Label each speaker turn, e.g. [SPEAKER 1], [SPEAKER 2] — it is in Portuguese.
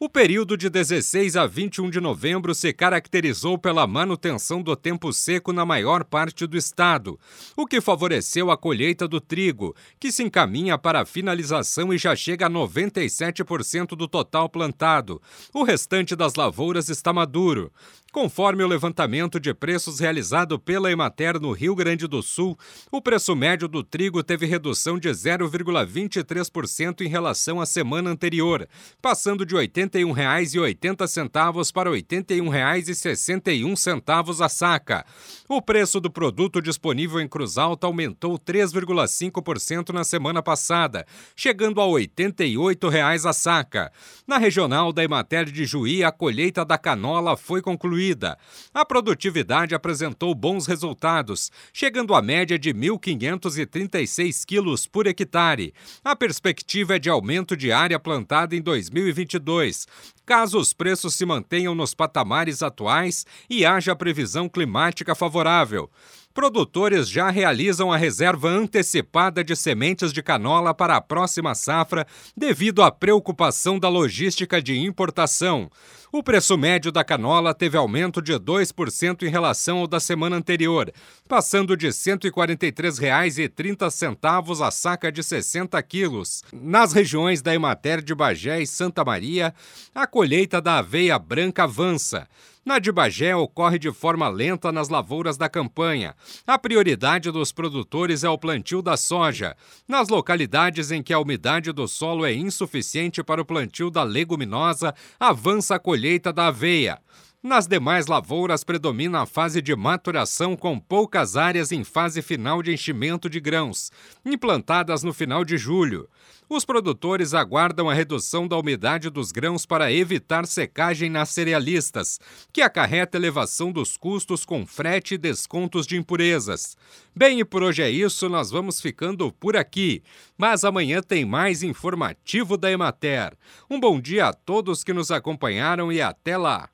[SPEAKER 1] O período de 16 a 21 de novembro se caracterizou pela manutenção do tempo seco na maior parte do estado, o que favoreceu a colheita do trigo, que se encaminha para a finalização e já chega a 97% do total plantado. O restante das lavouras está maduro. Conforme o levantamento de preços realizado pela Emater no Rio Grande do Sul, o preço médio do trigo teve redução de 0,23% em relação à semana anterior, passando de R$ 81,80 para R$ 81,61 a saca. O preço do produto disponível em Cruz Alta aumentou 3,5% na semana passada, chegando a R$ 88 a saca. Na regional da Emater de Juí, a colheita da canola foi concluída concluída. A produtividade apresentou bons resultados, chegando à média de 1.536 quilos por hectare. A perspectiva é de aumento de área plantada em 2022, caso os preços se mantenham nos patamares atuais e haja previsão climática favorável produtores já realizam a reserva antecipada de sementes de canola para a próxima safra devido à preocupação da logística de importação. O preço médio da canola teve aumento de 2% em relação ao da semana anterior, passando de R$ 143,30 a saca de 60 quilos. Nas regiões da Emater de Bagé e Santa Maria, a colheita da aveia branca avança. Na de Bagé ocorre de forma lenta nas lavouras da campanha. A prioridade dos produtores é o plantio da soja. Nas localidades em que a umidade do solo é insuficiente para o plantio da leguminosa, avança a colheita da aveia. Nas demais lavouras predomina a fase de maturação com poucas áreas em fase final de enchimento de grãos, implantadas no final de julho. Os produtores aguardam a redução da umidade dos grãos para evitar secagem nas cerealistas, que acarreta elevação dos custos com frete e descontos de impurezas. Bem, e por hoje é isso, nós vamos ficando por aqui. Mas amanhã tem mais informativo da Emater. Um bom dia a todos que nos acompanharam e até lá!